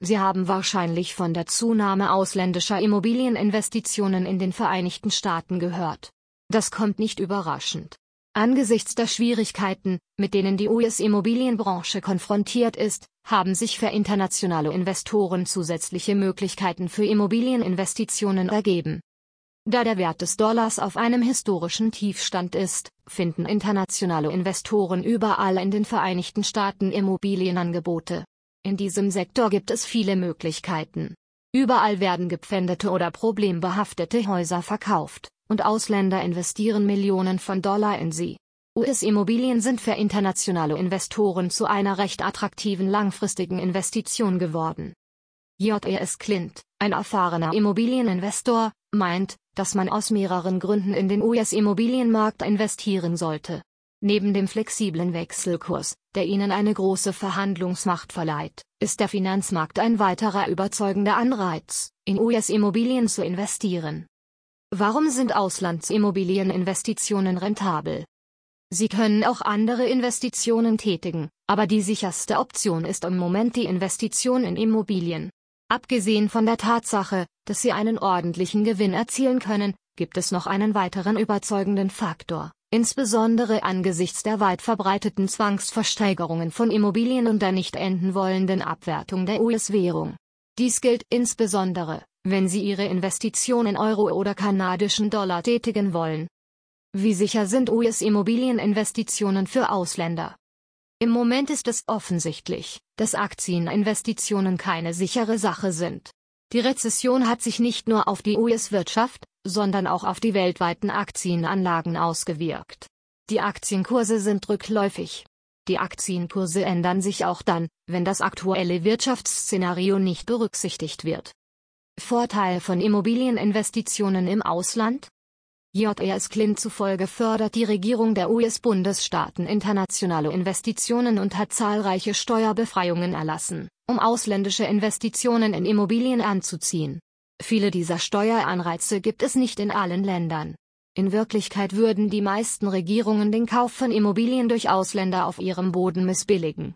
Sie haben wahrscheinlich von der Zunahme ausländischer Immobilieninvestitionen in den Vereinigten Staaten gehört. Das kommt nicht überraschend. Angesichts der Schwierigkeiten, mit denen die US-Immobilienbranche konfrontiert ist, haben sich für internationale Investoren zusätzliche Möglichkeiten für Immobilieninvestitionen ergeben. Da der Wert des Dollars auf einem historischen Tiefstand ist, finden internationale Investoren überall in den Vereinigten Staaten Immobilienangebote. In diesem Sektor gibt es viele Möglichkeiten. Überall werden gepfändete oder problembehaftete Häuser verkauft und Ausländer investieren Millionen von Dollar in sie. US-Immobilien sind für internationale Investoren zu einer recht attraktiven langfristigen Investition geworden. J.E.S. Clint, ein erfahrener Immobilieninvestor, meint, dass man aus mehreren Gründen in den US-Immobilienmarkt investieren sollte. Neben dem flexiblen Wechselkurs, der ihnen eine große Verhandlungsmacht verleiht, ist der Finanzmarkt ein weiterer überzeugender Anreiz, in US-Immobilien zu investieren. Warum sind Auslandsimmobilieninvestitionen rentabel? Sie können auch andere Investitionen tätigen, aber die sicherste Option ist im Moment die Investition in Immobilien. Abgesehen von der Tatsache, dass Sie einen ordentlichen Gewinn erzielen können, gibt es noch einen weiteren überzeugenden Faktor, insbesondere angesichts der weit verbreiteten Zwangsversteigerungen von Immobilien und der nicht enden wollenden Abwertung der US-Währung. Dies gilt insbesondere, wenn Sie Ihre Investition in Euro oder kanadischen Dollar tätigen wollen. Wie sicher sind US-Immobilieninvestitionen für Ausländer? Im Moment ist es offensichtlich, dass Aktieninvestitionen keine sichere Sache sind. Die Rezession hat sich nicht nur auf die US-Wirtschaft, sondern auch auf die weltweiten Aktienanlagen ausgewirkt. Die Aktienkurse sind rückläufig. Die Aktienkurse ändern sich auch dann, wenn das aktuelle Wirtschaftsszenario nicht berücksichtigt wird. Vorteil von Immobilieninvestitionen im Ausland? JRS Clint zufolge fördert die Regierung der US-Bundesstaaten internationale Investitionen und hat zahlreiche Steuerbefreiungen erlassen, um ausländische Investitionen in Immobilien anzuziehen. Viele dieser Steueranreize gibt es nicht in allen Ländern. In Wirklichkeit würden die meisten Regierungen den Kauf von Immobilien durch Ausländer auf ihrem Boden missbilligen.